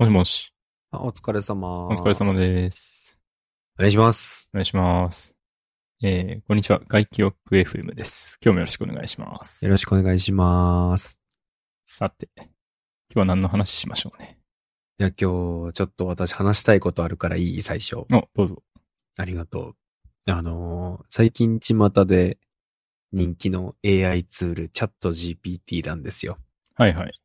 もしもし。あ、お疲れ様。お疲れ様です。お願いします。お願いします。えー、こんにちは。外気浴 FM です。今日もよろしくお願いしますよ。ろしくお願いします。さて、今日は何の話しましょうね？いや、今日、ちょっと私話したいことあるからいい？最初。お、どうぞ。ありがとう。あのー最近巷で人気の AI ツール、チャット GPT なんですよ。はいはい。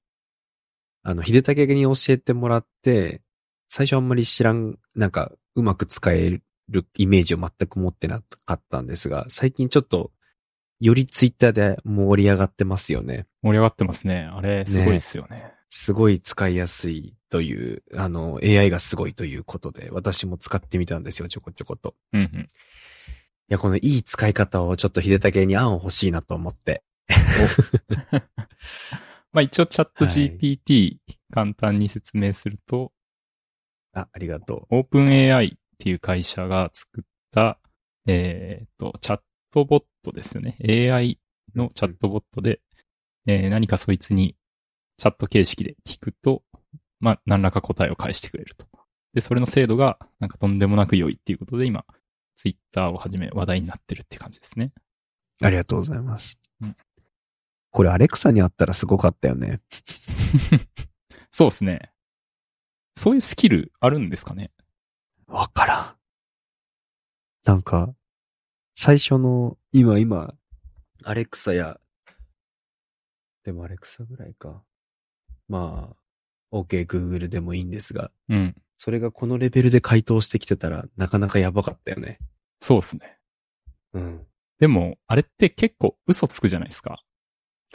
あの、秀武に教えてもらって、最初あんまり知らん、なんか、うまく使えるイメージを全く持ってなかったんですが、最近ちょっと、よりツイッターで盛り上がってますよね。盛り上がってますね。あれ、すごいですよね。すごい使いやすいという、あの、AI がすごいということで、私も使ってみたんですよ、ちょこちょこと。うんうん。いや、このいい使い方をちょっと秀武に案を欲しいなと思って。まあ一応チャットはい GPT、簡単に説明すると、あ、ありがとオープン AI っていう会社が作った、えっ、と、チャットボットですよね。AI のチャットボットで、えー何かそいつにチャット形式で聞くと、まあ、何らか答えを返してくれると。で、それの精度が、なんかとんでもなく良いっていうことで、今、ツイッターをはじめ話題になってるって感じですね。う。ありがとうございます。うんこれアレクサにあったらすごかったよね。そうですね。そういうスキルあるんですかね？わからん。なんか、最初の、今今、アレクサや、でもアレクサぐらいか。まあ、OK Google でもいいんですが、うん。それがこのレベルで回答してきてたら、なかなかやばかったよね。そうですね。うん。でも、あれって結構嘘つくじゃないですか。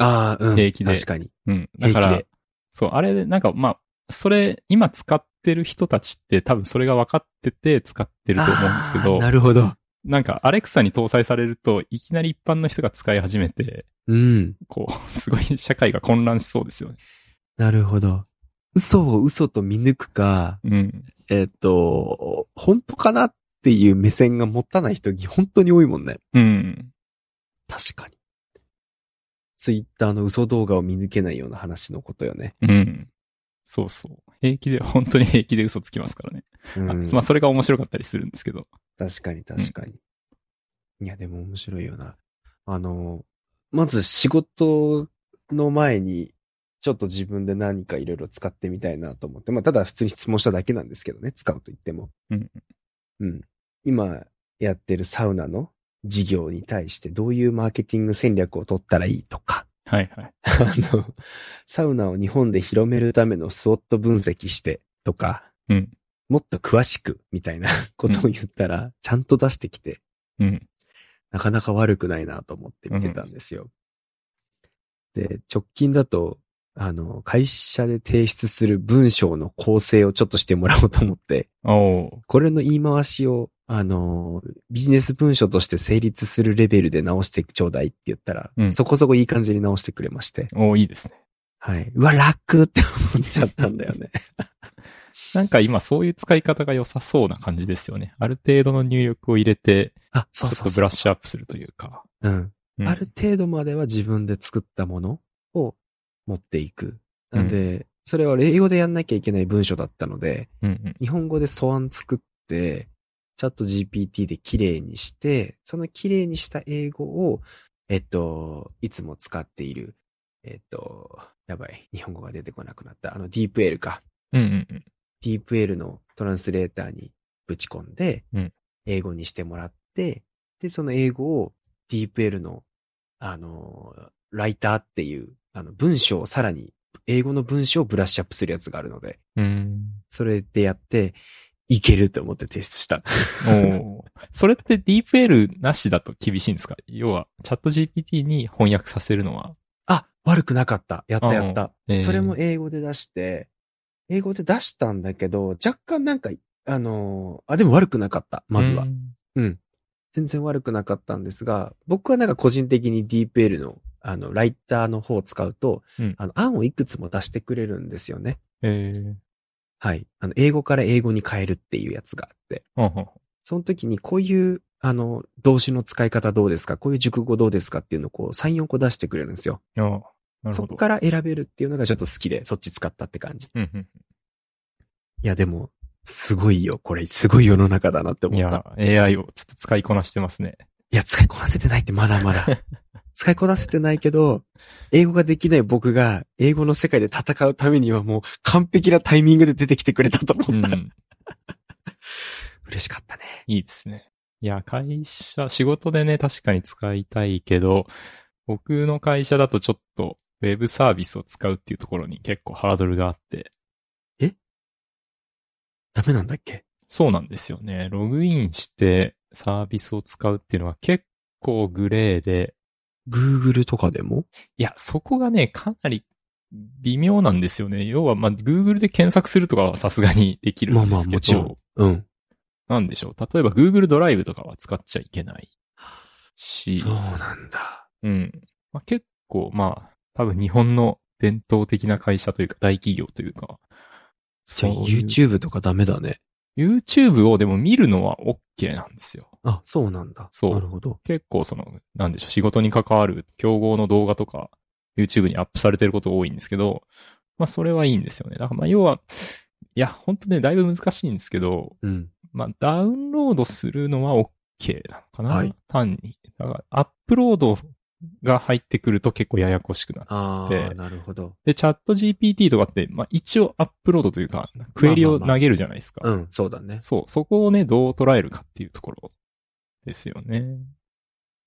ああ、うん。平気で確かに。うん。だから平気で、そう、あれで、なんか、まあ、それ、今使ってる人たちって多分それが分かってて使ってると思うんですけどなるほど。なんか、アレクサに搭載されると、いきなり一般の人が使い始めて、うん。こう、すごい社会が混乱しそうですよね。なるほど。嘘を嘘と見抜くか、うん。えっ、と、本当かなっていう目線が持たない人、本当に多いもんね。うん。確かに。ツイッターの嘘動画を見抜けないような話のことよね。うん。そうそう。平気で、本当に平気で嘘つきますからね。うん。あまあ、それが面白かったりするんですけど。確かに確かに。いや、でも面白いよな。あの、まず仕事の前に、ちょっと自分で何かいろいろ使ってみたいなと思って、まあ、ただ普通に質問しただけなんですけどね、使うと言っても。うん。うん。今やってるサウナの事業に対してどういうマーケティング戦略を取ったらいいとか、はいはい。あの、サウナを日本で広めるためのスウォット分析してとか、うん。もっと詳しくみたいな ことを言ったら、ちゃんと出してきて、うん。なかなか悪くないなと思って見てたんですよ。で、直近だと、あの、会社で提出する文章の構成をちょっとしてもらおうと思って、これの言い回しを、あの、ビジネス文書として成立するレベルで直してちょうだいって言ったら、うんそこそこいい感じに直してくれまして。おーいいですね。はい。うわ、楽って思っちゃったんだよね。なんか今そういう使い方が良さそうな感じですよね。ある程度の入力を入れて、あ、そうそうそうとブラッシュアップするというか。うん。うんある程度までは自分で作ったものを持っていく。なんで、それは英語でやんなきゃいけない文章だったので、うんうん。日本語で素案作って、チャット GPT で綺麗にして、その綺麗にした英語を、えっと、いつも使っている、えっと、やばい、日本語が出てこなくなった。あの、DeepL か。うんうんうん。DeepL のトランスレーターにぶち込んでうん、英語にしてもらって、で、その英語を DeepL の、あの、ライターっていう、あの、文章をさらに、英語の文章をブラッシュアップするやつがあるので、うん。それでやって、いけると思って提出した。おーそれって DeepL なしだと厳しいんですか？要は、チャット GPT に翻訳させるのは？あ、悪くなかった。やったやった。えーそれも英語で出して、英語で出したんだけど、若干なんか、あのーあ、でも悪くなかった。まずは。うん全然悪くなかったんですが、僕はなんか個人的に DeepL の、あの、ライターの方を使うと、うんあの、案をいくつも出してくれるんですよね。えーはい。あの、英語から英語に変えるっていうやつがあって。ほんほんほんその時にこういう、あの、動詞の使い方どうですか？こういう熟語どうですかっていうのをこう3、4個出してくれるんですよ。そこから選べるっていうのがちょっと好きで、そっち使ったって感じ。うんうんいや、でも、すごいよ。これ、すごい世の中だなって思いった。や、AI をちょっと使いこなしてますね。いや、使いこなせてないってまだまだ。使いこなせてないけど、英語ができない僕が英語の世界で戦うためにはもう完璧なタイミングで出てきてくれたとう思った。ん。嬉しかったね。いいですね。いや、会社、仕事でね、確かに使いたいけど、僕の会社だとちょっと、ウェブサービスを使うっていうところに結構ハードルがあって、ダメなんだっけ？そうなんですよね。ログインしてサービスを使うっていうのは結構グレーで、?Google とかでも？いや、そこがね、かなり微妙なんですよね。要は、まあ、Google で検索するとかはさすがにできるんまあですけど、まあもちろん。うん。なんでしょう。例えば Google ドライブとかは使っちゃいけないし、そうなんだ。うん。まあ、結構、まあ、多分日本の伝統的な会社というか大企業というか、じゃあ YouTube とかダメだね。YouTube をでも見るのは OK なんですよ。あ、そうなんだ。そうなるほど。結構その、なんでしょう、仕事に関わる競合の動画とか、YouTube にアップされてることが多いんですけど、まあそれはいいんですよね。だからまあ要は、いや、本当ね、だいぶ難しいんですけど、うん。まあダウンロードするのは OK なのかな、はい単に。だからアップロードが入ってくると結構ややこしくなる。あであ、なるほど。で、チャット GPT とかって、まあ一応アップロードというか、クエリを投げるじゃないですか。うん、そうだね。そう、そこをね、どう捉えるかっていうところですよね。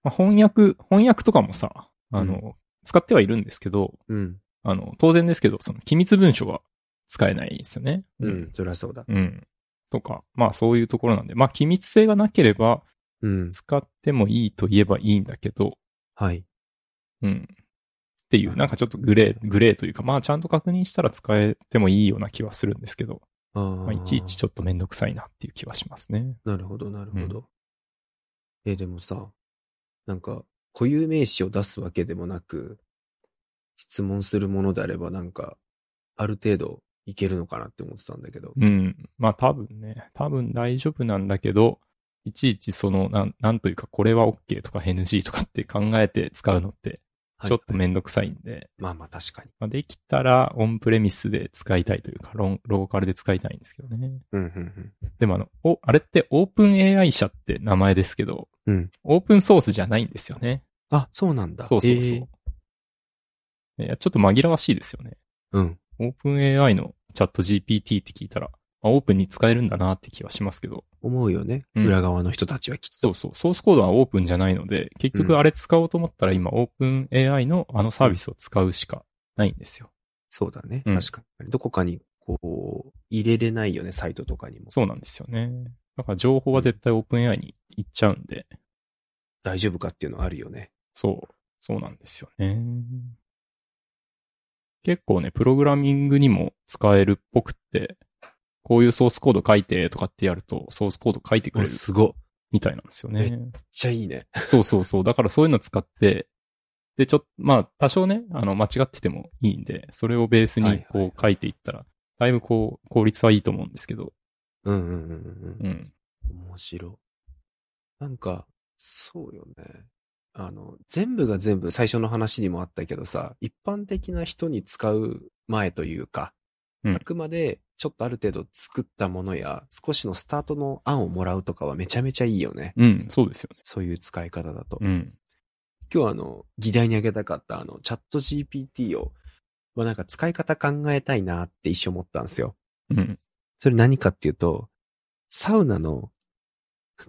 まあ、翻訳、翻訳とかもさ、あの、使ってはいるんですけど、うん。あの、当然ですけど、その機密文書は使えないですよね。うん、そりゃそうだ。うん。とか、まあそういうところなんで、まあ機密性がなければうん。使ってもいいと言えばいいんだけど、はい。うん。っていう、なんかちょっとグレー、グレーというか、まあちゃんと確認したら使えてもいいような気はするんですけど、あまあいちいちちょっとめんどくさいなっていう気はしますね。なるほど、なるほど。え、でもさ、なんか、固有名詞を出すわけでもなく、質問するものであればなんか、ある程度いけるのかなって思ってたんだけど。うん。まあ多分ね、多分大丈夫なんだけど、いちいちその、なん、なんというか、これは OK とか NG とかって考えて使うのって、はいちょっとめんどくさいんで、まあまあ確かに。まあ、できたらオンプレミスで使いたいというか、ロンローカルで使いたいんですけどね。うん、うん、でもあの、お、あれってオープン AI 社って名前ですけど、うん。うん。オープンソースじゃないんですよね。あ、そうなんだ。そうそうそう。えーいや、ちょっと紛らわしいですよね。うん。オープン AI のチャット GPT って聞いたら、まあオープンに使えるんだなって気はしますけど、思うよね。うん裏側の人たちはきっと。そうそう、ソースコードはオープンじゃないので、結うん局あれ使おうと思ったら今、オープン AI のあのサービスを使うしかないんですよ。そうだね。うん確かに。どこかに、こう、入れれないよね、サイトとかにも。そうなんですよね。だから情報は絶対オープン AI に行っちゃうんで、大丈夫かっていうのはあるよね。そう、そうなんですよね。結構ね、プログラミングにも使えるっぽくって、こういうソースコード書いてとかってやると、ソースコード書いてくれるすごっ。めっみたいなんですよね。ちゃいいね。そうそうそう。だからそういうの使って、で、ちょっと、まあ、多少ね、あの、間違っててもいいんで、それをベースにこう書いていったら、だいぶこう、効率はいいと思うんですけど、うんうんうんうんう。ん。面白い。なんか、そうよね。あの、全部が全部最初の話にもあったけどさ、一般的な人に使う前というか、うんあくまでちょっとある程度作ったものや、少しのスタートの案をもらうとかはめちゃめちゃいいよね。うん、そうですよね。そういう使い方だと。うん。今日はあの、議題に挙げたかったあの、チャット GPT を、まあなんか使い方考えたいなって一瞬思ったんですよ。うん。それ何かっていうと、サウナの、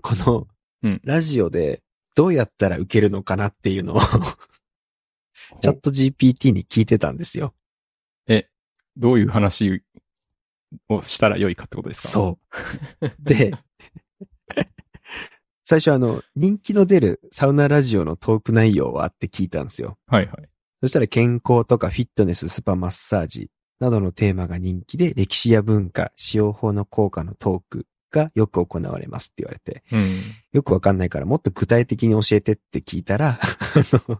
このうん、ラジオでどうやったら受けるのかなっていうのを、チャット GPT に聞いてたんですよ。え、どういう話をしたら良いかってことですか？そう。で、最初あの、人気の出るサウナラジオのトーク内容はって聞いたんですよ。はいはい。そしたら健康とかフィットネス、スパマッサージなどのテーマが人気で、歴史や文化、使用法の効果のトークがよく行われますって言われて、うん。よくわかんないからもっと具体的に教えてって聞いたら、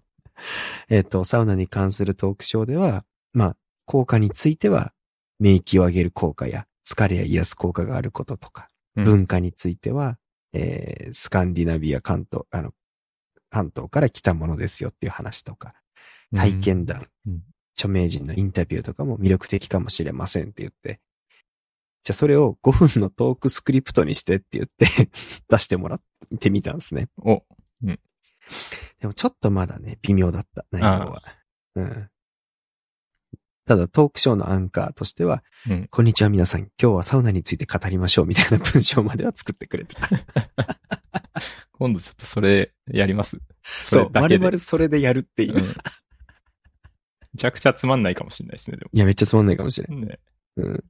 えっ、と、サウナに関するトークショーでは、まあ、効果については、免疫を上げる効果や、疲れや癒す効果があることとか、うん文化については、えースカンディナビア関東、あの、関東から来たものですよっていう話とか、体験談、うん著名人のインタビューとかも魅力的かもしれませんって言って、じゃあそれを5分のトークスクリプトにしてって言って 出してもらってみたんですね。お、でもちょっとまだね、微妙だった、内容は。うん。ただトークショーのアンカーとしては、うん。こんにちは皆さん、今日はサウナについて語りましょうみたいな文章までは作ってくれてた。今度ちょっとそれやります。そう、れだけで丸々それでやるっていう。うん。めちゃくちゃつまんないかもしれないですね、でいや、めっちゃつまんないかもしれん。も。ね。うん。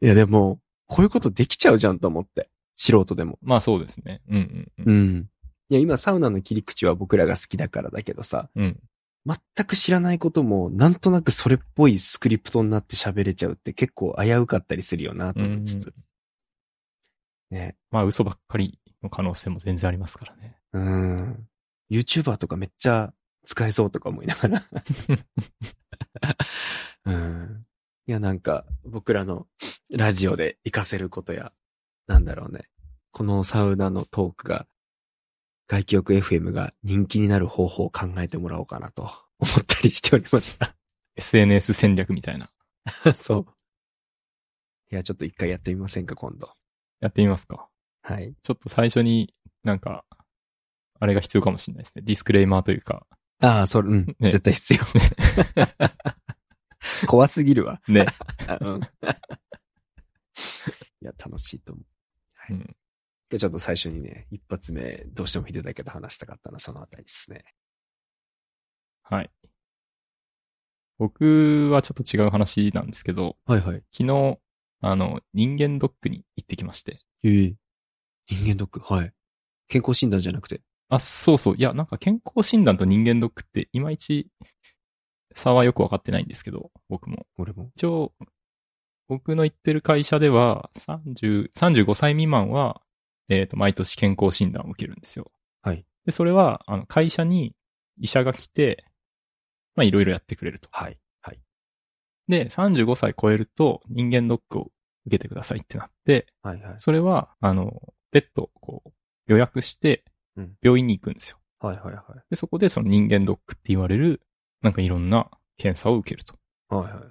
いや、でも、こういうことできちゃうじゃんと思って。素人でも。まあそうですね。うんうんう。うんん。いや、今サウナの切り口は僕らが好きだからだけどさ、うん。全く知らないことも、なんとなくそれっぽいスクリプトになって喋れちゃうって結構危うかったりするよなと思いつつ。ね。まあ嘘ばっかりの可能性も全然ありますからね。うん。YouTuber とかめっちゃ使えそうとか思いながら。うん。いや、なんか、僕らのラジオで活かせることや、なんだろうね。このサウナのトークが、外気浴 FM が人気になる方法を考えてもらおうかなと 思ったりしておりました。SNS 戦略みたいな。そう。いや、ちょっと一回やってみませんか、今度。やってみますか。はい。ちょっと最初になんか、あれが必要かもしれないですね。ディスクレイマーというか。ああ、それ、うん、ね絶対必要。怖すぎるわ。ね。うん。いや、楽しいと思う。はい。うんでちょっと最初にね、一発目、どうしても秀だけど話したかったのはそのあたりですね。はい。僕はちょっと違う話なんですけど、はいはい。昨日、あの、人間ドックに行ってきまして。ええ人間ドック？はい。健康診断じゃなくて？あ、そうそう。いや、なんか健康診断と人間ドックって、いまいち差はよくわかってないんですけど、僕も。俺も。一応、僕の行ってる会社では、30、35歳未満は、えっ、と、毎年健康診断を受けるんですよ。はい。で、それは、あの、会社に医者が来て、まあ、いろいろやってくれると。はい。はい。で、35歳超えると人間ドックを受けてくださいってなって、はいはい。それは、あの、別途、こう、予約してうん、病院に行くんですよ。はいはいはい。で、そこでその人間ドックって言われる、なんかいろんな検査を受けると。はいはい。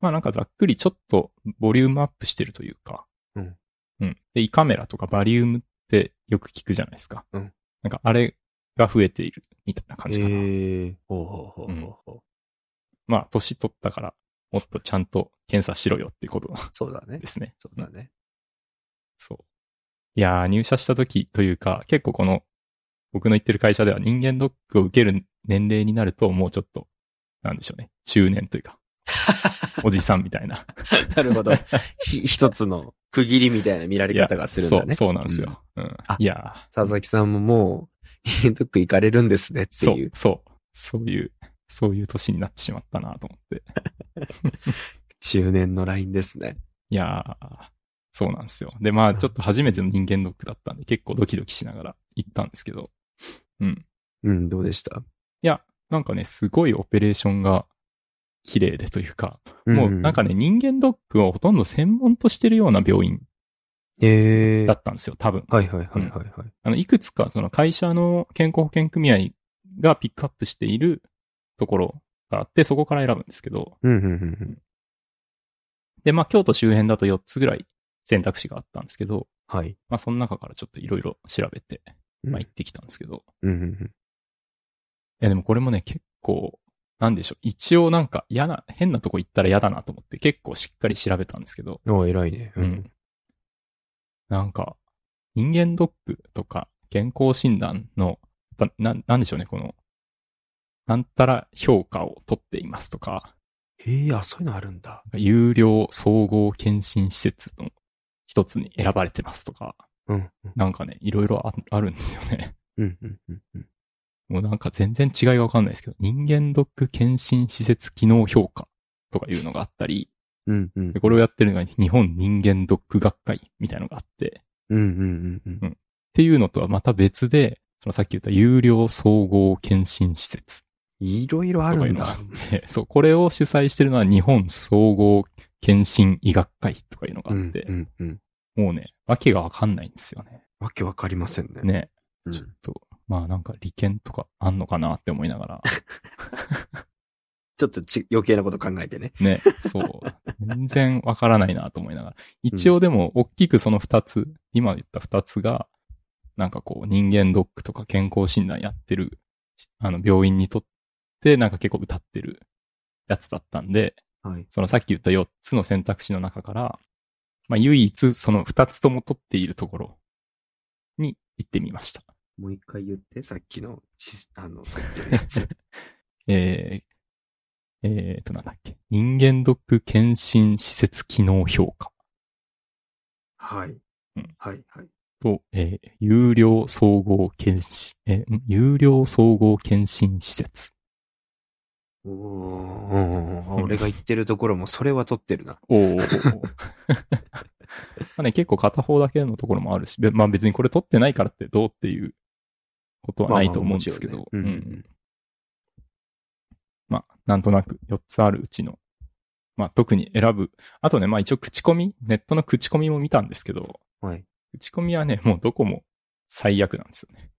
まあなんかざっくりちょっとボリュームアップしてるというか。うん。うん。で、胃カメラとかバリウムってよく聞くじゃないですか。うん。なんかあれが増えているみたいな感じかな。ええほうほうほうほうほう。まあ、年取ったから、もっとちゃんと検査しろよってことそうだねで。すね。そうだね。そう。いやー、入社した時というか、結構この、僕の行ってる会社では人間ドックを受ける年齢になると、もうちょっと、なんでしょうね。中年というか、おじさんみたいな。なるほど。ひ一つの区切りみたいな見られ方がするんだね。そう、そうなんですよ。うん。あいや佐々木さんももう、人間ドック行かれるんですねっていうう。。そう。そういう、そういう年になってしまったなと思って。中年のラインですね。いやー、そうなんですよ。で、まあ、ちょっと初めての人間ドックだったんで、結構ドキドキしながら行ったんですけど、うん。うん、どうでした？いや、なんかね、すごいオペレーションが綺麗でというか、もうなんかね、人間ドックをほとんど専門としてるような病院ええだったんですよ、多分。はいはいはいはいはい。あの、いくつかその会社の健康保険組合がピックアップしているところがあって、そこから選ぶんですけど、うん、うん、うん。で、まあ、京都周辺だと4つぐらい選択肢があったんですけど、はい。まあ、その中からちょっといろいろ調べて、うんまあ、行ってきたんですけど、うん、うんいや、でもこれもね、結構、なんでしょう。一応なんか嫌な、変なとこ行ったら嫌だなと思って結構しっかり調べたんですけど、うん。お偉いね。うん。。なんか、人間ドックとか健康診断の、やっぱななんでしょうね、この、なんたら評価を取っていますとか、へえ、あ、そういうのあるんだ。有料総合検診施設の一つに選ばれてますとか、うん。なんかね、いろいろああるんですよね。うん、うん、うん、うん。もうなんか全然違いがわかんないですけど、人間ドック検診施設機能評価とかいうのがあったり、うん、うん。でこれをやってるのが日本人間ドック学会みたいなのがあって、うん、うん、うん、うん。っていうのとはまた別で、そのさっき言った有料総合検診施設いろいろあるんだそう、これを主催してるのは日本総合検診医学会とかいうのがうんあって、、うん、うん。もうね、わけがわかんないんですよね。わけわかりませんね。ね。うん。ちょっと、まあなんか利権とかあんのかなって思いながら。ちょっとち余計なこと考えてね。ね、そう。全然わからないなと思いながら。一応でも、大きくその二つ、今言った二つが、なんかこう、人間ドックとか健康診断やってる、あの、病院にとって、なんか結構歌ってるやつだったんで、はい。そのさっき言った4つの選択肢の中から、まあ唯一その2つとも取っているところに行ってみました。もう一回言って、さっきの、ちあの、さっきのやつ。えー、えーとなんだっけ。人間ドック検診施設機能評価はい。うんはい、はい。と、えー有料総合検診、えーん有料総合検診施設。おー、俺が言ってるところもそれは取ってるな。おー。まあね、結構片方だけのところもあるし、べまあ別にこれ取ってないからってどうっていうことはないと思うんですけど、まあまあもちろんねうんうんまあ、なんとなく4つあるうちの、まあ特に選ぶ。あとね、まあ一応口コミ、ネットの口コミも見たんですけど、はい。口コミはね、もうどこも最悪なんですよね。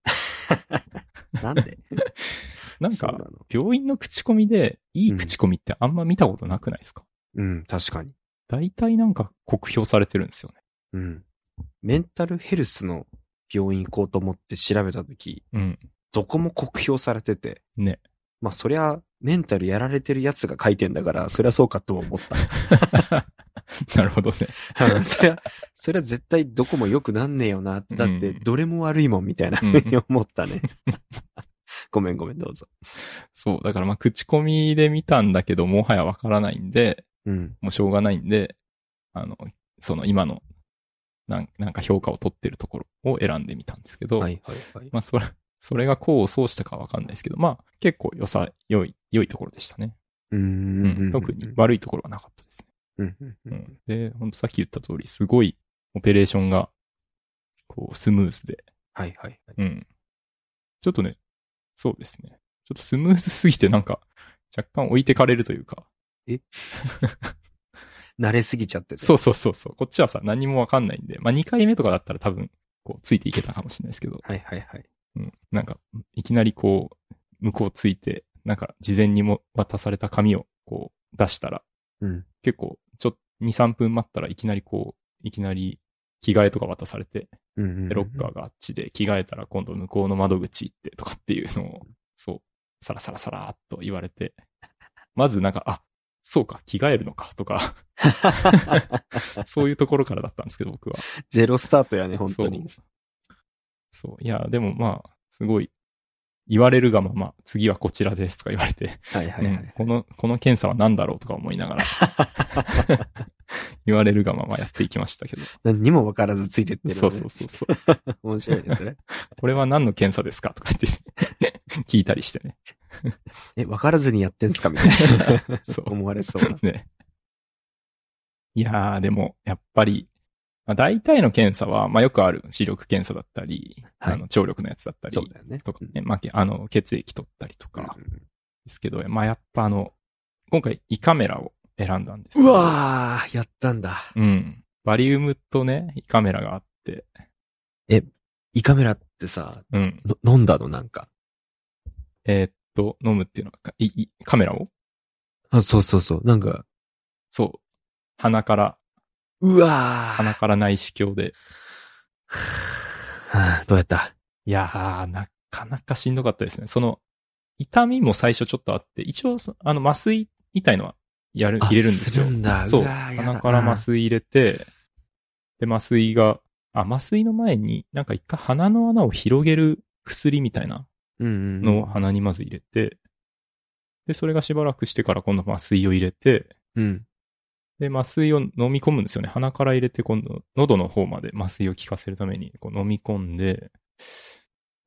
なんで？なんか、病院の口コミでいい口コミってあんま見たことなくないですか、うん、確かに。大体なんか酷評されてるんですよね。うん。メンタルヘルスの病院行こうと思って調べたとき、うん。どこも酷評されてて、ね。まあそりゃ、メンタルやられてるやつが書いてんだから、そりゃそうかとも思った。なるほどね。うんそりゃ、そりゃ絶対どこも良くなんねえよな。だって、うんどれも悪いもんみたいなふうに思ったね。ごめんごめん、どうぞ。そう。だからまあ口コミで見たんだけど、もはやわからないんで、うん。もうしょうがないんで、あの、その今の、なんなんか評価を取ってるところを選んでみたんですけど、はいはいはい。まあそれ、それが功を奏したかわかんないですけど、まあ結構良さ、良い、良いところでしたね。うーうんん。特に悪いところはなかったですね。うんで、ほんとさっき言った通り、すごいオペレーションが、こう、スムーズで、はいはいはい。うん。ちょっとね、そうですね。ちょっとスムーズすぎてなんか、若干置いてかれるというか、慣れすぎちゃってて。そうそうそうそう。こっちはさ、何もわかんないんで、まあ、2回目とかだったら多分、こう、ついていけたかもしれないですけど、はいはいはい。うん。なんか、いきなりこう、向こうついて、なんか、事前にも渡された紙を、こう、出したら、うん。結構、ちょっと、2、3分待ったらいきなりこう、いきなり、着替えとか渡されて、うんうんうんでロッカーがあっちで着替えたら今度向こうの窓口行ってとかっていうのを、そう、サラサラサラーっと言われて、まずなんか、あ、そうか、着替えるのかとか、そういうところからだったんですけど、僕は。ゼロスタートやね、本当に。そう。そう。いや、でもまあ、すごい、言われるがまま、次はこちらですとか言われて、はいはいはうんい。この、この検査は何だろうとか思いながら、言われるがままやっていきましたけど。何にも分からずついてってる、ね。そうそうそうそう。面白いですね。これは何の検査ですかとか言って、聞いたりしてね。え、分からずにやってんすかみたいな。そう思われそうな。ね。いやー、でも、やっぱり、まあ、大体の検査は、まあよくある視力検査だったり、はいあの、聴力のやつだったり、そうだよね。とかね、まあ、けあの、血液取ったりとかですけど、まあやっぱあの、今回胃カメラを選んだんですけうどわー、やったんだ。うん。バリウムとね、胃カメラがあって、胃カメラってさ、うん。の飲んだのなんか？えーっと、飲むっていうのは、かいいカメラを？あ、そうそうそう。なんか、そう。鼻から、うわー。鼻から内視鏡で。は あどうやった？いやー、なかなかしんどかったですね。その、痛みも最初ちょっとあって、一応、そあの、麻酔みたいのは、やる、あ入れるんですよする。んだ。そう。鼻から麻酔入れて、で、麻酔が、あ、麻酔の前に、なんか一回鼻の穴を広げる薬みたいな。のを鼻にまず入れて、で、それがしばらくしてから今度麻酔を入れて、うん。で、麻酔を飲み込むんですよね。鼻から入れて、今度、喉の方まで麻酔を効かせるために、こう飲み込んで、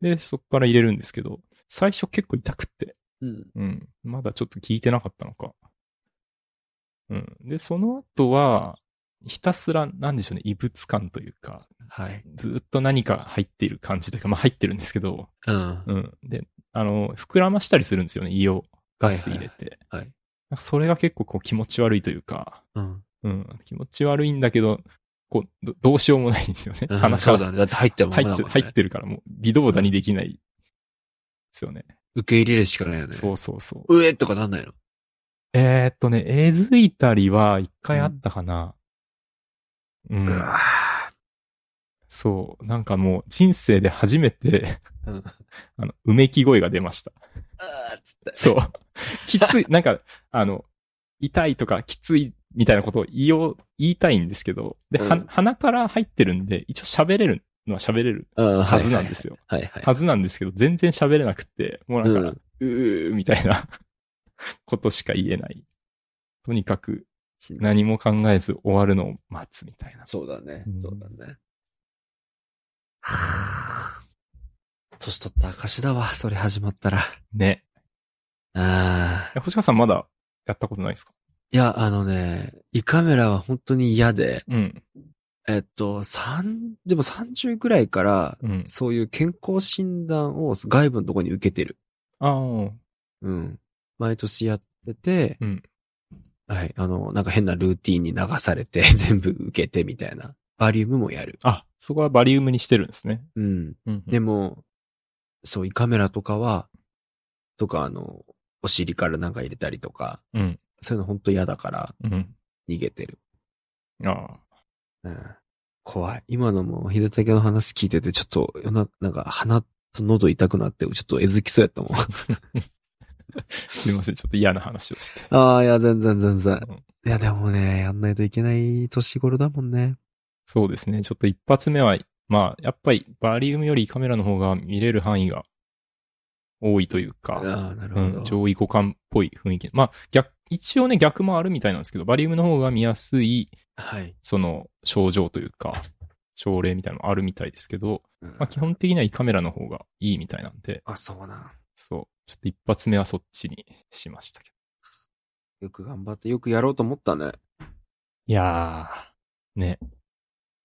で、そこから入れるんですけど、最初結構痛くって、うん。うん。まだちょっと効いてなかったのか。うん。で、その後は、ひたすら、なんでしょうね、異物感というか、はい。ずっと何か入っている感じというか、まあ入ってるんですけど、うん。うん。で、あの、膨らましたりするんですよね、胃をガス入れて。はいはいなんかそれが結構こう気持ち悪いというか、うん。うん。気持ち悪いんだけど、こう、どどうしようもないんですよね。うん鼻からそうだね。だって入ってるもん入って、ね入ってるからもう微動だにできないですよね。受け入れるしかないよね。そうそうそう。うえとかなんないの？えー、っとね、えずいたりは一回あったかな。うん。うわそう。なんかもう人生で初めて、ーうん。あの、うめき声が出ました。あつって。そう。きつい、なんか、あの、痛いとかきついみたいなことを言いよう、言いたいんですけど、で、はうん鼻から入ってるんで、一応喋れるのは喋れるうんはずなんですよ。はいはい。はずなんですけど、全然喋れなくって、もうなんか、うんうーみたいな ことしか言えない。とにかく何も考えず終わるのを待つみたいな。そうだねう。んそうだね。はぁ。年取った証だわ、それ始まったら。ね。ああ。え星川さんまだやったことないですか？いや、あのね、胃カメラは本当に嫌で、うん。えっと、三、でも30ぐらいから、うん。そういう健康診断を外部のところに受けてる。ああ、うん。毎年やってて、うんはい。あの、なんか変なルーティンに流されて、全部受けてみたいな。バリウムもやる。あ、そこはバリウムにしてるんですね。うん。うん。でも、そう、胃カメラとかは、とか、あの、お尻からなんか入れたりとか、うん。そういうの本当嫌だからうん。逃げてる。ああ。うん。怖い。今のも、秀武の話聞いてて、ちょっと、ななんか鼻と喉痛くなって、ちょっとえずきそうやったもん。すいません。ちょっと嫌な話をして。ああ、いや、全然全然。うんいや、でもね、やんないといけない年頃だもんね。そうですね。ちょっと一発目は、まあ、やっぱりバリウムよりカメラの方が見れる範囲が多いというか、ああ、なるほど。うん、上位互換っぽい雰囲気。まあ、逆、一応ね、逆もあるみたいなんですけど、バリウムの方が見やすい、はい。その、症状というか、症例みたいなのもあるみたいですけど、うんまあ、基本的には胃カメラの方がいいみたいなんで、あ、そうなん。そう。ちょっと一発目はそっちにしましたけど。よく頑張って、よくやろうと思ったね。いやー、ね。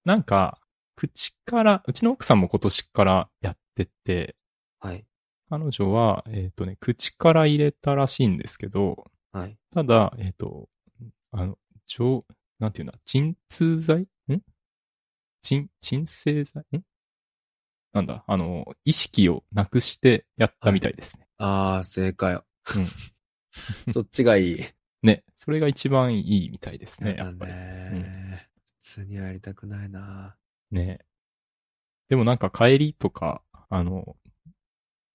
なんか、口から、うちの奥さんも今年からやってて、はい。彼女は、えっ、とね、口から入れたらしいんですけど、はい。ただ、えっ、と、あの、上、なんていうんだ、鎮痛剤？ん？鎮、鎮静剤？ん？なんだ、あの、意識をなくしてやったみたいですね。ああ、正解。うん。そっちがいい。ね、それが一番いいみたいですね、やっぱり。ね。普通にはやりたくないな。ね。でもなんか帰りとか、あの、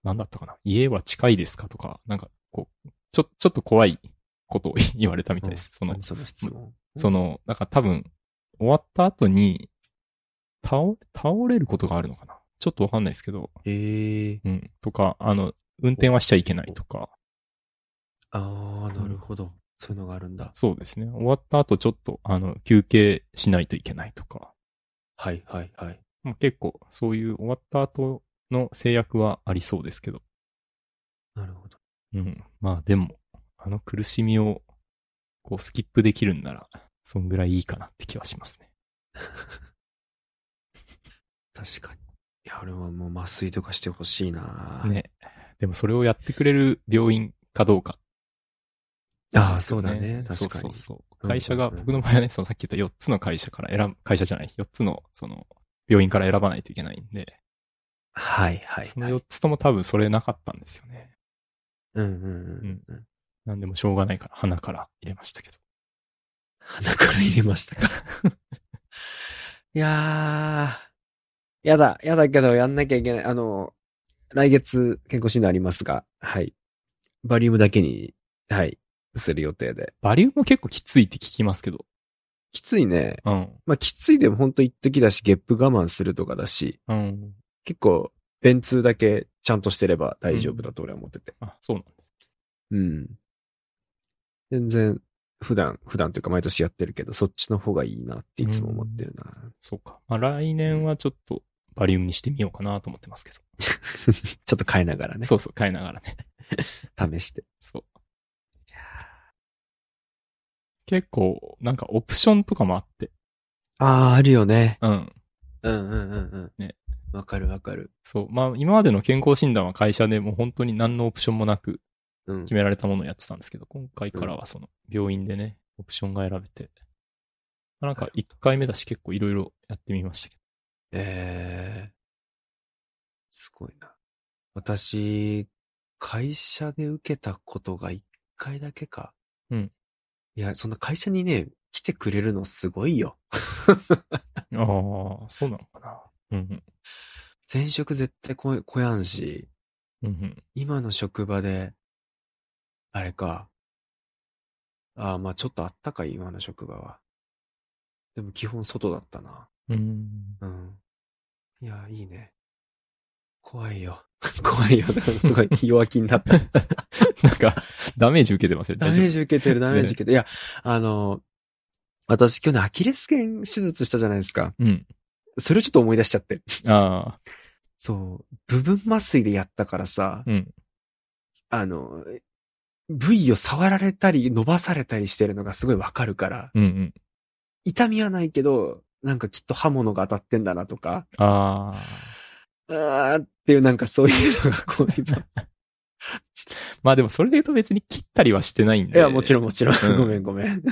なんだったかな。家は近いですかとか、なんかこう、ちょ、ちょっと怖いことを言われたみたいです。その何、その質問？その、なんか多分、終わった後に、倒、倒れることがあるのかな。ちょっとわかんないですけど、へえ。うん。とか、あの、運転はしちゃいけないとか、ああ、なるほど。そういうのがあるんだ。そうですね。終わった後ちょっと、あの、休憩しないといけないとか、はい、はい、はい。まあ、結構、そういう終わった後の制約はありそうですけど、なるほど。うん。まあでも、あの苦しみを、こう、スキップできるんなら、そんぐらいいいかなって気はしますね。確かに。いや、俺はもう麻酔とかしてほしいな。。ね。でもそれをやってくれる病院かどうか。ああ、そうだね。確かに。そうそうそう。うん会社が、うんうん僕の場合はね、そのさっき言った4つの会社から選ぶ、会社じゃない、4つの、その、病院から選ばないといけないんで、はい、はい。その4つとも多分それなかったんですよね。うん、うん、うんうん。なんでもしょうがないから、鼻から入れましたけど。鼻から入れましたか。いやー、やだ、やだけどやんなきゃいけない。あの、来月健康診断ありますが、はい。バリウムだけに、はい、する予定で。バリウムも結構きついって聞きますけど。きついね。うん。まあ、きついでもほんと一時だし、ゲップ我慢するとかだし、うん。結構、便通だけちゃんとしてれば大丈夫だと俺は思ってて。あ、そうなんです。うん。全然、普段、普段というか毎年やってるけど、そっちの方がいいなっていつも思ってるな。そうか。まあ来年はちょっとバリウムにしてみようかなと思ってますけど。ちょっと変えながらね。そうそう、変えながらね。試して。そう。結構、なんかオプションとかもあって。ああ、あるよね。うん。うんうんうんうん。ね。わかるわかる。そう。まあ、今までの健康診断は会社でもう本当に何のオプションもなくうん決。められたものをやってたんですけど、今回からはその病院でね、オプションが選べて。まあなんか1回目だし結構いろいろやってみましたけええすごいな。私、会社で受けたことが一回だけか。うん。いや、そんな会社にね、来てくれるのすごいよ。ああ、そうなのかな。うん前職絶対こ来やんし、うん。うん今の職場で、あれか。ああ、まあちょっとあったかい、今の職場は。でも基本外だったな。うん。うん。いや、いいね。怖いよ。怖いよ。すごい弱気になった。なんか、ダメージ受けてますよ。ダメージ受けてる、ダメージ受けてる。いや、あの、私去年アキレス腱手術したじゃないですか。うん。それをちょっと思い出しちゃって。ああ、そう。部分麻酔でやったからさ、うん。あの、部位を触られたり伸ばされたりしてるのがすごいわかるから、うんうん。痛みはないけど、なんかきっと刃物が当たってんだなとか、ああ。あーっていうなんかそういうのがこう今。まあでもそれで言うと別に切ったりはしてないんで。いや、もちろんもちろん。うんごめんごめん。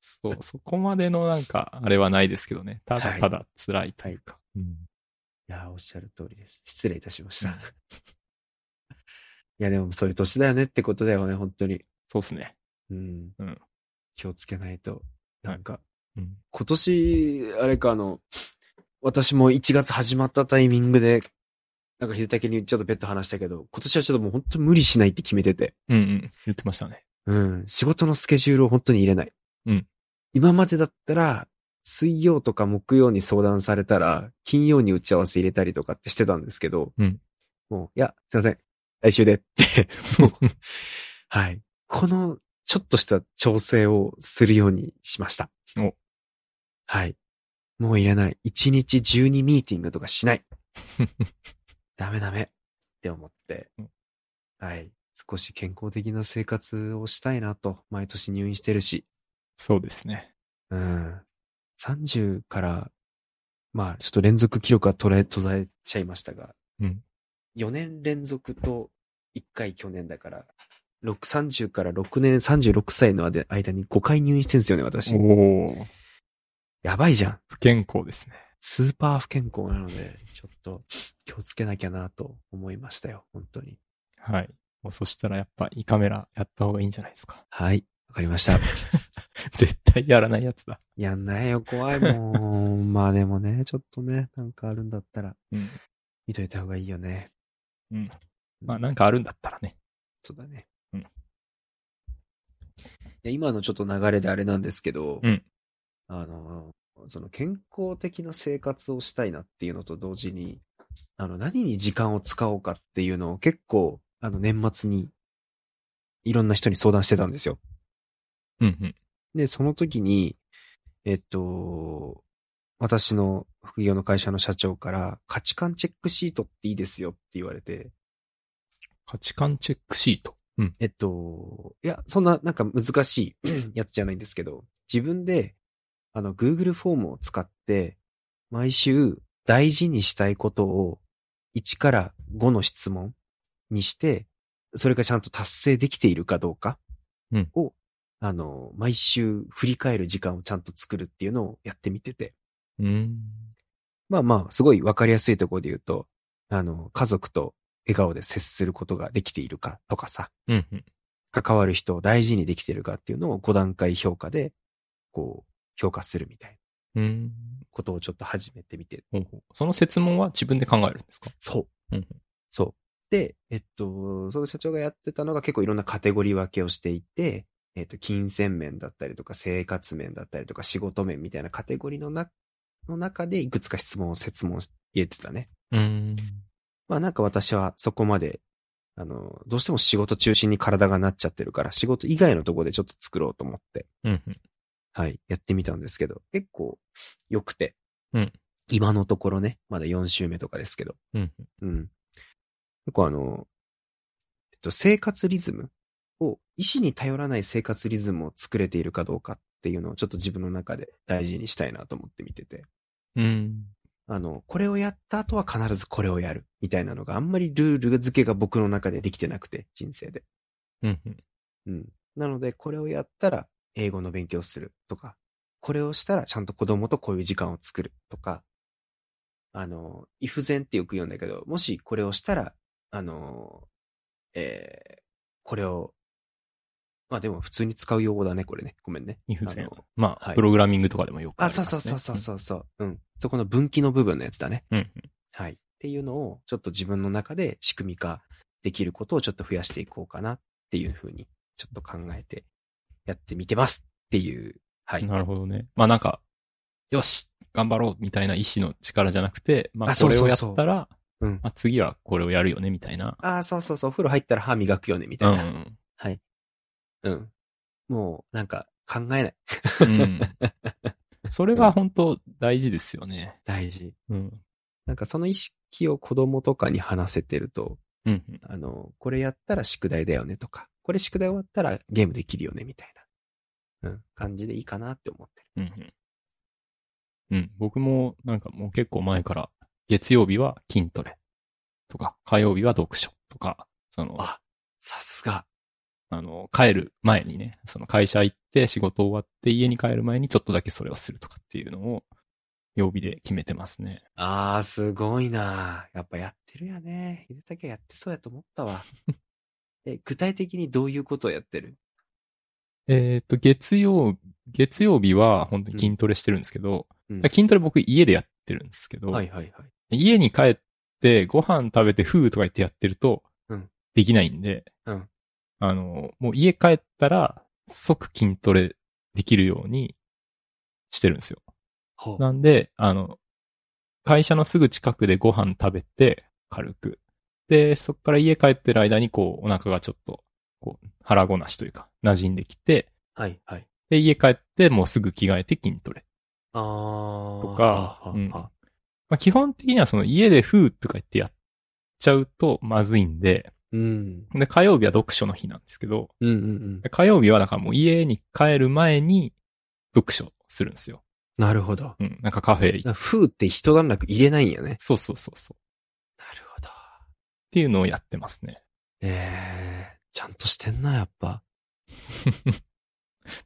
そう、そこまでのなんか、あれはないですけどね。たはいだただ辛いというか。うん。いや、おっしゃる通りです。失礼いたしました。いや、でもそういう年だよねってことだよね、本当に。そうっすね。うん。うん気をつけないと。なんか、うん。今年、あれか、あの、私も1月始まったタイミングで、なんか秀武にちょっと別途話したけど、今年はちょっともう本当無理しないって決めてて。うんうん。言ってましたね。うん。仕事のスケジュールを本当に入れない。うん。今までだったら、水曜とか木曜に相談されたら、金曜に打ち合わせ入れたりとかってしてたんですけど、うん。もう、いや、すいません。来週でって、もう、はい。この、ちょっとした調整をするようにしました。おはい。もう入れない。1日12ミーティングとかしない。ダメダメって思ってうん、はい。少し健康的な生活をしたいなと、毎年入院してるし、そうですね。うん。30から、まあ、ちょっと連続記録は取れ、途絶えちゃいましたが、うん。4年連続と1回去年だから、6、30から6年、36歳の間に5回入院してんですよね、私。おおやばいじゃん。不健康ですね。スーパー不健康なので、ちょっと気をつけなきゃなと思いましたよ、本当に。はい。もうそしたらやっぱ胃カメラやった方がいいんじゃないですか。はい、わかりました。絶対やらないやつだ。やんないよ、怖いもん。まあでもね、ちょっとね、なんかあるんだったら、うん。見といた方がいいよね。うん。まあなんかあるんだったらね。そうだね。うんいや今のちょっと流れであれなんですけど、うんあの、その健康的な生活をしたいなっていうのと同時に、あの、何に時間を使おうかっていうのを結構、あの、年末に、いろんな人に相談してたんですよ。うんうん。で、その時に、えっと、私の副業の会社の社長から、価値観チェックシートっていいですよって言われて、価値観チェックシート？うん。えっと、いや、そんななんか難しいやつじゃないんですけど、自分で、あの、Google フォームを使って、毎週大事にしたいことを1から5の質問にして、それがちゃんと達成できているかどうかうんを、あの、毎週振り返る時間をちゃんと作るっていうのをやってみてて。うーん。まあまあ、すごいわかりやすいところで言うと、あの、家族と笑顔で接することができているかとかさ、うんうん。関わる人を大事にできているかっていうのを5段階評価で、こう、評価するみたいな。ことをちょっと始めてみて。ほうほうその説問は自分で考えるんですか？そう。うんそう。で、えっと、その社長がやってたのが結構いろんなカテゴリー分けをしていて、えっと、金銭面だったりとか生活面だったりとか仕事面みたいなカテゴリーのな、の中でいくつか質問を設問し入れてたね。うーん。まあなんか私はそこまで、あの、どうしても仕事中心に体がなっちゃってるから、仕事以外のところでちょっと作ろうと思って、うんうん。はい、やってみたんですけど、結構良くて。うん今のところね、まだ4週目とかですけど。うんうん。うん。結構あの、えっと、生活リズムを、医師に頼らない生活リズムを作れているかどうかっていうのをちょっと自分の中で大事にしたいなと思って見てて。うーん。あの、これをやった後は必ずこれをやる。みたいなのがあんまりルール付けが僕の中でできてなくて、人生で。うんうん。うん。なので、これをやったら英語の勉強するとか、これをしたらちゃんと子供とこういう時間を作るとか、あの、if then ってよく言うんだけど、もしこれをしたら、あの、えーこれをまあでも普通に使う用語だね、これね。ごめんね。if 線あの。まあ、はいプログラミングとかでもよくああ、りますね。そうそうそうそうそうそう。うん。そこの分岐の部分のやつだね。うん。うん。はい。っていうのを、ちょっと自分の中で仕組み化できることをちょっと増やしていこうかなっていうふうに、ちょっと考えてやってみてますっていう。はい。なるほどね。まあなんか、よし頑張ろうみたいな意志の力じゃなくて、まああこれをやったら、うん。まあ次はこれをやるよねみたいな。ああ、そうそうそう。お風呂入ったら歯磨くよね、みたいな。うん。はい。うん。もう、なんか、考えない。うん。それは本当大事ですよね。大事。うん。なんかその意識を子供とかに話せてると、うんうん。あの、これやったら宿題だよねとか、これ宿題終わったらゲームできるよねみたいな、うん、感じでいいかなって思ってる。うんうん。うん。僕もなんかもう結構前から、月曜日は筋トレとか、火曜日は読書とか、その、あ、さすが。あの、帰る前にね、その会社行って仕事終わって家に帰る前にちょっとだけそれをするとかっていうのを、曜日で決めてますね。あー、すごいなやっぱやってるやね。秀武やってそうやと思ったわ。え、具体的にどういうことをやってる？えっ、と、月曜、月曜日は本当に筋トレしてるんですけど、うん筋トレ僕家でやってるんですけど、はいはいはい。家に帰ってご飯食べてフーとか言ってやってるとうん、できないんで、うんあの、もう家帰ったら即筋トレできるようにしてるんですよ。なんで、あの、会社のすぐ近くでご飯食べて、軽く。で、そっから家帰ってる間にこう、お腹がちょっと、こう、腹ごなしというか、馴染んできて、はいはい。で、家帰ってもうすぐ着替えて筋トレ。あー。とかうんはまあ、基本的にはその家でフーとか言ってやっちゃうとまずいんで、うん。で、火曜日は読書の日なんですけど、うんうんうん。火曜日はだからもう家に帰る前に読書するんですよ。なるほど。うん。なんかカフェ行って。ふーって一段落入れないんやね。そうそうそうそう。なるほど。っていうのをやってますね。ええちゃんとしてんな、やっぱ。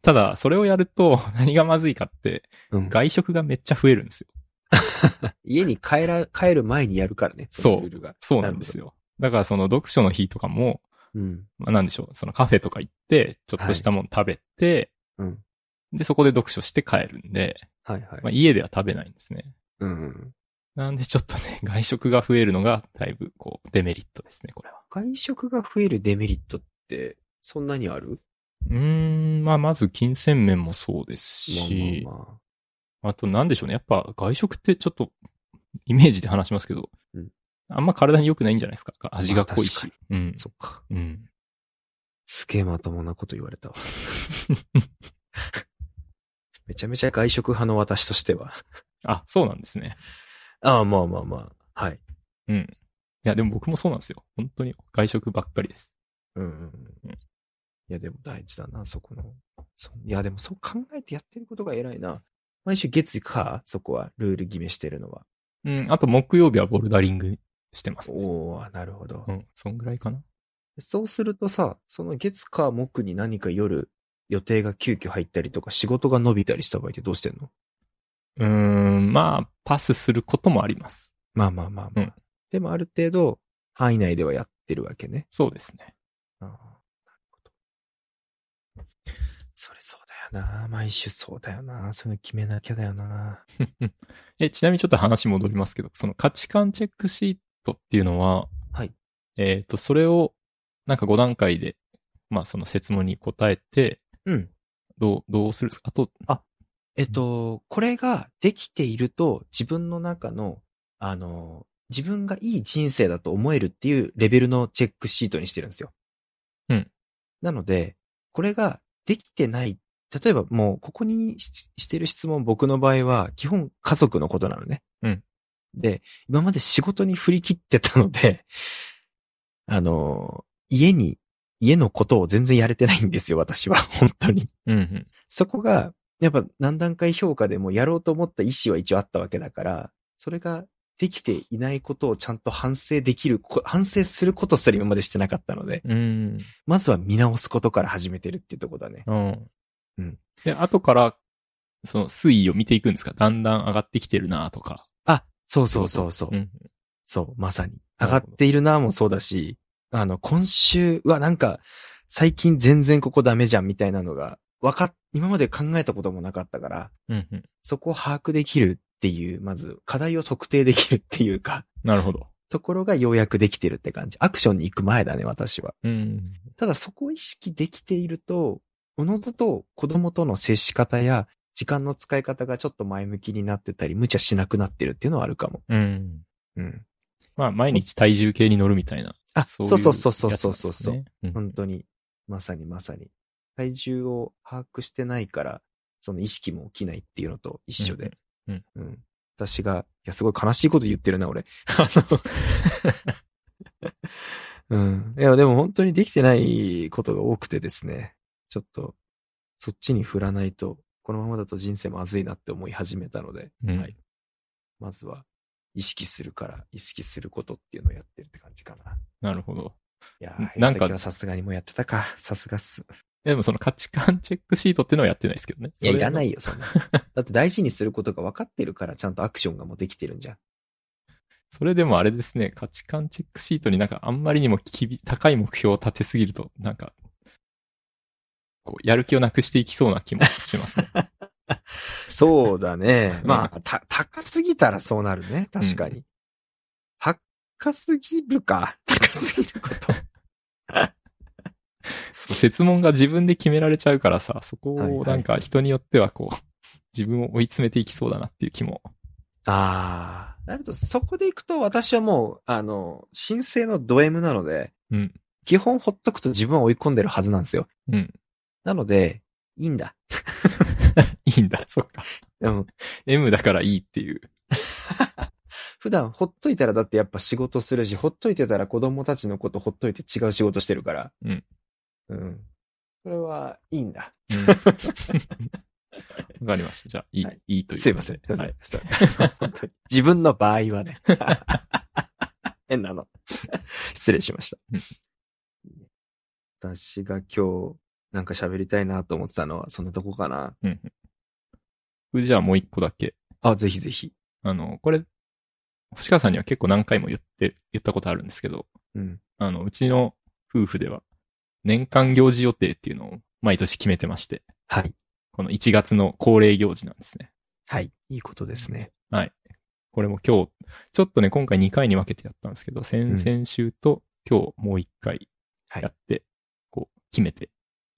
ただ、それをやると 何がまずいかって、うん。外食がめっちゃ増えるんですよ。家に帰ら、帰る前にやるからね。そう。そうなんですよ。だからその読書の日とかも、うん。まあ、なんでしょう、そのカフェとか行って、ちょっとしたもの食べて、うん。で、そこで読書して帰るんで、はいはい。まあ、家では食べないんですね。うん。なんでちょっとね、外食が増えるのがだいぶこうデメリットですね、これは。外食が増えるデメリットって、そんなにある？うーん、まあまず金銭面もそうですし、まあまあまあ。あとなんでしょうね、やっぱ外食ってちょっとイメージで話しますけど、うんあんま体に良くないんじゃないですか。味が濃いし。まうん。そっか。うん。すげえまともなこと言われたわ。めちゃめちゃ外食派の私としては。あ、そうなんですね。ああ、まあまあまあ。はい。うん。いや、でも僕もそうなんですよ。本当に外食ばっかりです。うんうんうん。うんいや、でも大事だな、そこの。そいや、でもそう考えてやってることが偉いな。毎週月火、そこはルール決めしてるのは。うん。あと木曜日はボルダリングしてます、ね。おー、なるほど。うん。そんぐらいかな。そうするとさ、その月火木に何か夜予定が急遽入ったりとか仕事が伸びたりした場合ってどうしてんの？うーん。まあ、パスすることもあります。まあまあまあまあ。うんでもある程度範囲内ではやってるわけね。そうですね。ああなるほど。それそうだよな。毎週そうだよな。それ決めなきゃだよな。え、ちなみにちょっと話戻りますけど、その価値観チェックシートっていうのは、はい。えっ、と、それを、なんか5段階で、まあその説問に答えて、うん。どう、どうする？んですかあと、えっと、これができていると自分の中の、あの、自分がいい人生だと思えるっていうレベルのチェックシートにしてるんですよ。うん。なので、これができてない。例えばもうここにししてる質問僕の場合は基本家族のことなのね。うん。で、今まで仕事に振り切ってたので、あの、家に、家のことを全然やれてないんですよ、私は。本当に。うんうん。そこが、やっぱ何段階評価でもやろうと思った意思は一応あったわけだから、それができていないことをちゃんと反省できる、こ反省することすら今までしてなかったので、うん。まずは見直すことから始めてるっていうところだね。うん。うん。で、後から、その推移を見ていくんですか？だんだん上がってきてるなとか。あ、そうそうそうそう。うん。そう、まさに。上がっているなもそうだし、あの、今週はなんか、最近全然ここダメじゃんみたいなのが、わかっ、今まで考えたこともなかったから、うんうん。そこを把握できるっていう、まず課題を特定できるっていうか、なるほど。ところがようやくできてるって感じ。アクションに行く前だね、私は。うん。ただそこを意識できていると、おのずと子供との接し方や時間の使い方がちょっと前向きになってたり、無茶しなくなってるっていうのはあるかも。うん。うん。まあ、毎日体重計に乗るみたいな。あ、そそうういうそうそうそうそうそう、ねうん本当に。まさにまさに。体重を把握してないから、その意識も起きないっていうのと一緒で。うんうん。私が、いや、すごい悲しいこと言ってるな、俺。あ のうん。いや、でも本当にできてないことが多くてですね。ちょっと、そっちに振らないと、このままだと人生まずいなって思い始めたので、うんはい。まずは、意識するから、意識することっていうのをやってるって感じかな。なるほど。いやー、なんかさすがにもうやってたか。さすがっす。でもその価値観チェックシートっていうのはやってないですけどね。。いや、いらないいよ、そんな。だって大事にすることが分かってるから、ちゃんとアクションがもうできてるんじゃん。それでもあれですね、価値観チェックシートになんかあんまりにも高い目標を立てすぎると、なんか、こう、やる気をなくしていきそうな気もしますね。そうだねう。んまあ、た、高すぎたらそうなるね。確かに。高すぎるか。高すぎること。説問が自分で決められちゃうからさ、そこはいはいをなんか人によってはこう、自分を追い詰めていきそうだなっていう気も。ああ。なると、そこで行くと私はもう、あの、申請のド M なので、うん。基本ほっとくと自分は追い込んでるはずなんですよ。うん。なので、いいんだ。いいんだ、そっか。うん。M だからいいっていう。普段ほっといたらだってやっぱ仕事するし、ほっといてたら子供たちのことほっといて違う仕事してるから。うん。うん。それはいいんだ。うんわかりました。じゃあ、いい、はいい、いという。すいません。はい。本当に自分の場合はね。変なの。失礼しました。私が今日なんか喋りたいなと思ってたのはそんなとこかな。うんうん。じゃあもう一個だけ。あ、ぜひぜひ。あの、これ、星川さんには結構何回も言って、言ったことあるんですけど、うん。あの、うちの夫婦では、年間行事予定っていうのを毎年決めてまして、はい。この1月の恒例行事なんですね。はい。いいことですね。はい。これも今日、ちょっとね、今回2回に分けてやったんですけど、先々週と今日もう1回はいやって、こう、決めて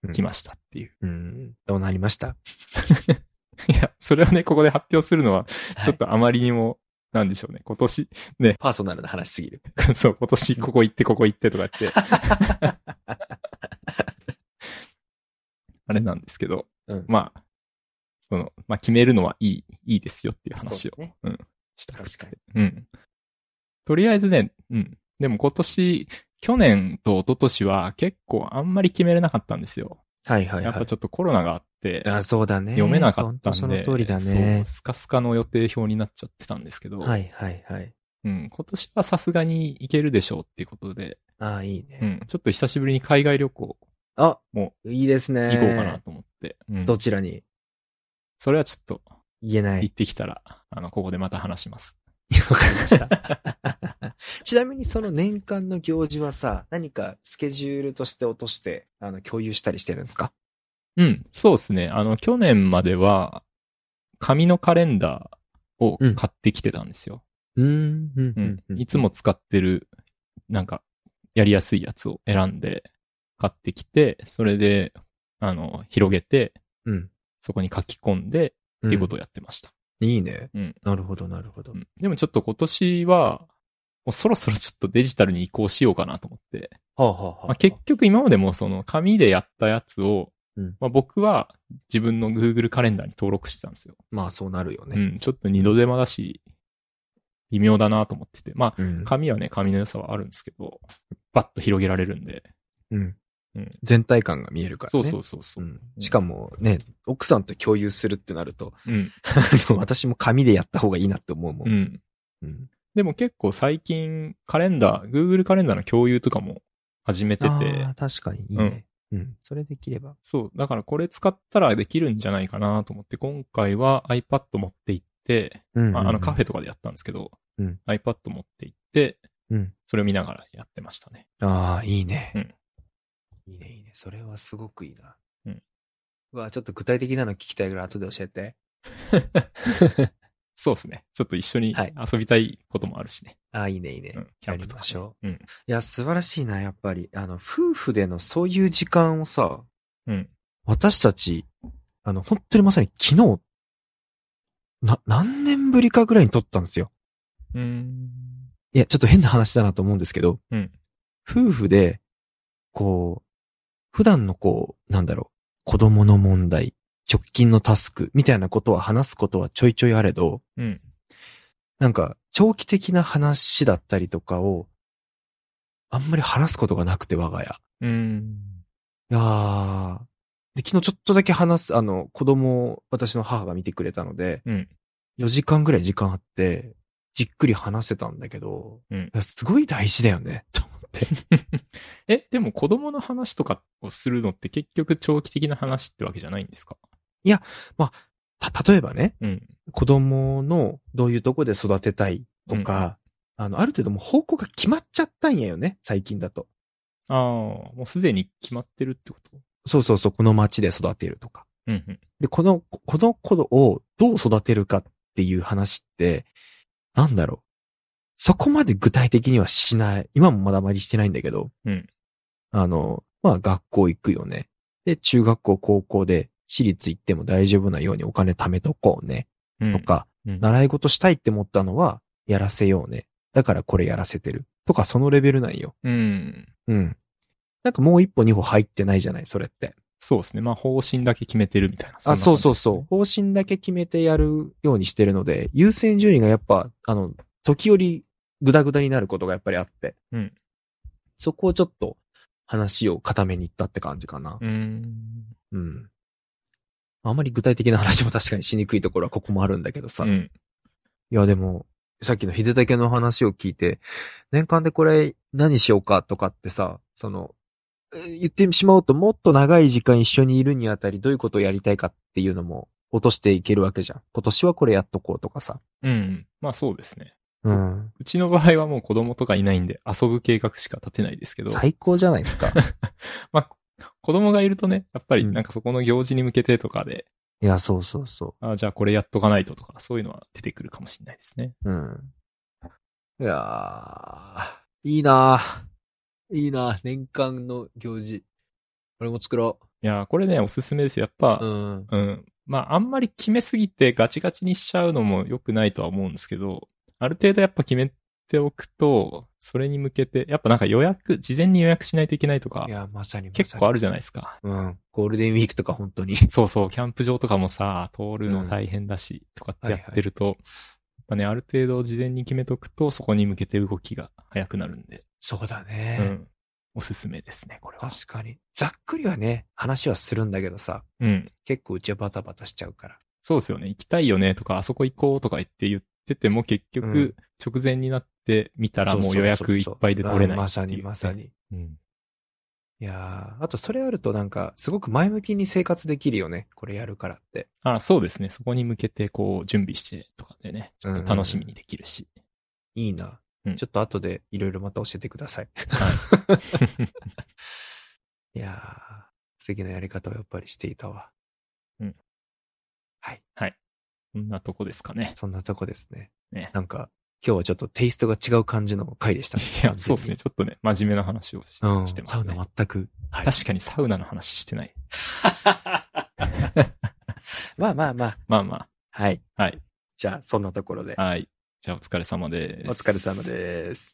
うんきましたっていう。うん。どうなりました？いや、それをね、ここで発表するのは、はいちょっとあまりにも、なんでしょうね、今年、パーソナルな話すぎる。そう、今年ここ行って、ここ行ってとか言って、あれなんですけど、うんまあ、その、まあ決めるのはいい、いいですよっていう話を、そうねうん、したくて。確かうん。とりあえずね、うん。でも今年、去年と一昨年は結構あんまり決めれなかったんですよ。はいはいはい。やっぱちょっとコロナがあって、あ、そうだね。読めなかったんで、その通りだそうね。スカスカの予定表になっちゃってたんですけど、はいはいはい。うん、今年はさすがに行けるでしょうっていうことで、ああ、いいね。うん、ちょっと久しぶりに海外旅行あ、もいいですね。行こうかなと思って、うんどちらに？それはちょっと言えない。行ってきたら、あの、ここでまた話します。わかりました。ちなみにその年間の行事はさ、何かスケジュールとして落として、あの、共有したりしてるんですか？うん、そうですね。あの、去年までは、紙のカレンダーを買ってきてたんですよ。うーん、うんうん。いつも使ってる、なんか、やりやすいやつを選んで買ってきて、それで、あの、広げて、うん。そこに書き込んで、っていうことをやってました。いいね。うん。なるほど、なるほどう。んでもちょっと今年は、もうそろそろちょっとデジタルに移行しようかなと思って。はあ、はあはあまあ、結局今までもその紙でやったやつを、うんまあ、僕は自分の Google カレンダーに登録してたんですよ。まあそうなるよね。うん、ちょっと二度手間だし、微妙だなと思ってて。まあ、うん。紙はね、紙の良さはあるんですけど、バッと広げられるんで。うんうん全体感が見えるからね。そうそうそうそうう。ん。しかもね、奥さんと共有するってなると、うん。私も紙でやった方がいいなって思うもん。うん。うん。でも結構最近、カレンダー、Google カレンダーの共有とかも始めててあ、ー確かにいいね。うん。それできれば。そう、だからこれ使ったらできるんじゃないかなと思って、今回は iPad 持って行って、うんまあ、あのカフェェ。とかでやったんですけど、うん iPad 持って行って、うん。それを見ながらやってましたね。ああ、いいね。うんいいね、いいね。それはすごくいいな。うん。うわ、ちょっと具体的なの聞きたいから後で教えて。そうですね。ちょっと一緒にはい遊びたいこともあるしね。あ、いいね、いいね。うん。キャンプとか、ね。しょう。うん。いや、素晴らしいな、やっぱり。あの、夫婦でのそういう時間をさ、うん。私たち、あの、本当にまさに昨日、な、何年ぶりかぐらいに撮ったんですよ。うーん。いや、ちょっと変な話だなと思うんですけど、うん夫婦で、こう、普段のこう、なんだろう、子供の問題、直近のタスク、みたいなことは話すことはちょいちょいあれど、うん。なんか、長期的な話だったりとかを、あんまり話すことがなくて、我が家。うーん。いやー。で、昨日ちょっとだけ話す、あの、子供を私の母が見てくれたので、うん。4時間ぐらい時間あって、じっくり話せたんだけど、うんいやすごい大事だよね、と思って。え、でも子供の話とかをするのって結局長期的な話ってわけじゃないんですか？た、例えばね、うん。子供のどういうとこで育てたいとか、あの、ある程度もう方向が決まっちゃったんやよね、最近だと。ああ、もうすでに決まってるってこと？そうそうそう、この町で育てるとか。うんうん。で、この、この子をどう育てるかっていう話って、なんだろう。そこまで具体的にはしない。今もまだあまりしてないんだけど。うんあの、まあ学校行くよね。で、中学校、高校で私立行っても大丈夫なようにお金貯めとこうね。うんとか、うん習い事したいって思ったのは、やらせようね。だからこれやらせてる。とか、そのレベルなんよ。うん。うん。なんかもう一歩二歩入ってないじゃない、それって。そうですね。まあ方針だけ決めてるみたいな。あ、そうそうう。そう。方針だけ決めてやるようにしてるので、優先順位がやっぱ、あの、時折グダグダになることがやっぱりあって。うん。そこをちょっと話を固めに行ったって感じかなう。ーん。うん。あんまり具体的な話も確かにしにくいところはここもあるんだけどさ。いうん。やでも、さっきの秀武の話を聞いて、年間でこれ何しようかとかってさ、その、えー言ってしまうともっと長い時間一緒にいるにあたりどういうことをやりたいかっていうのも落としていけるわけじゃん。今年はこれやっとこうとかさ。うん。まあそうですね。うん。うちの場合はもう子供とかいないんで遊ぶ計画しか立てないですけど。最高じゃないですか。まあ、子供がいるとね、やっぱりうんなんかそこの行事に向けてとかで、いや、そうそうそあじゃあこれやっとかないととか、そういうのは出てくるかもしれないですね。う。うん。いやー、いいないいな年間の行事。俺も作ろいやー、これね、おすすめですよ。やっぱ、う。うん。うん。まあ、あんまり決めすぎてガチガチにしちゃうのも良くないとは思うんですけど、ある程度やっぱ決めておくと、それに向けて、やっぱなんか予約、事前に予約しないといけないとかい、や、まさに。結構あるじゃないですか。うん。ゴールデンウィークとか本当に。そうそう、キャンプ場とかもさ、通るの大変だし、とかってやってると、やっぱね、ある程度事前に決めとくと、そこに向けて動きが早くなるんで、そうだうね。ん。おすすめですね、これは。確かに。ざっくりはね、話はするんだけどさ、うん。結構うちはバタバタしちゃうから。そうですよね。行きたいよねとか、あそこ行こうとか言って言ってても、結うん局、直前になってみたらもう予約いっぱいで取れないうんまさっていうねにまさ。に。うん。いやーあとそれあるとなんか、すごく前向きに生活できるよね。これやるからって。あ、そうですね。そこに向けて、こう、準備してとかでね、ちょっと楽しみにできるし。いいな。うんちょっと後でいろいろまた教えてください。はい。いやー素敵なやり方をやっぱりしていたわ。うん。はい。こんなとこですかね。そんなとこですね。ね。なんか、今日はちょっとテイストが違う感じの回でしたね。いや、そうですね。。ちょっとね、真面目な話をし,、うん。してますサウナね。全く。はい。確かにサウナの話してない。まあまあまあ。まあまはい。あ。はい。じゃあ、そんなところで。はい。じゃあお疲れ様です。お疲れ様です。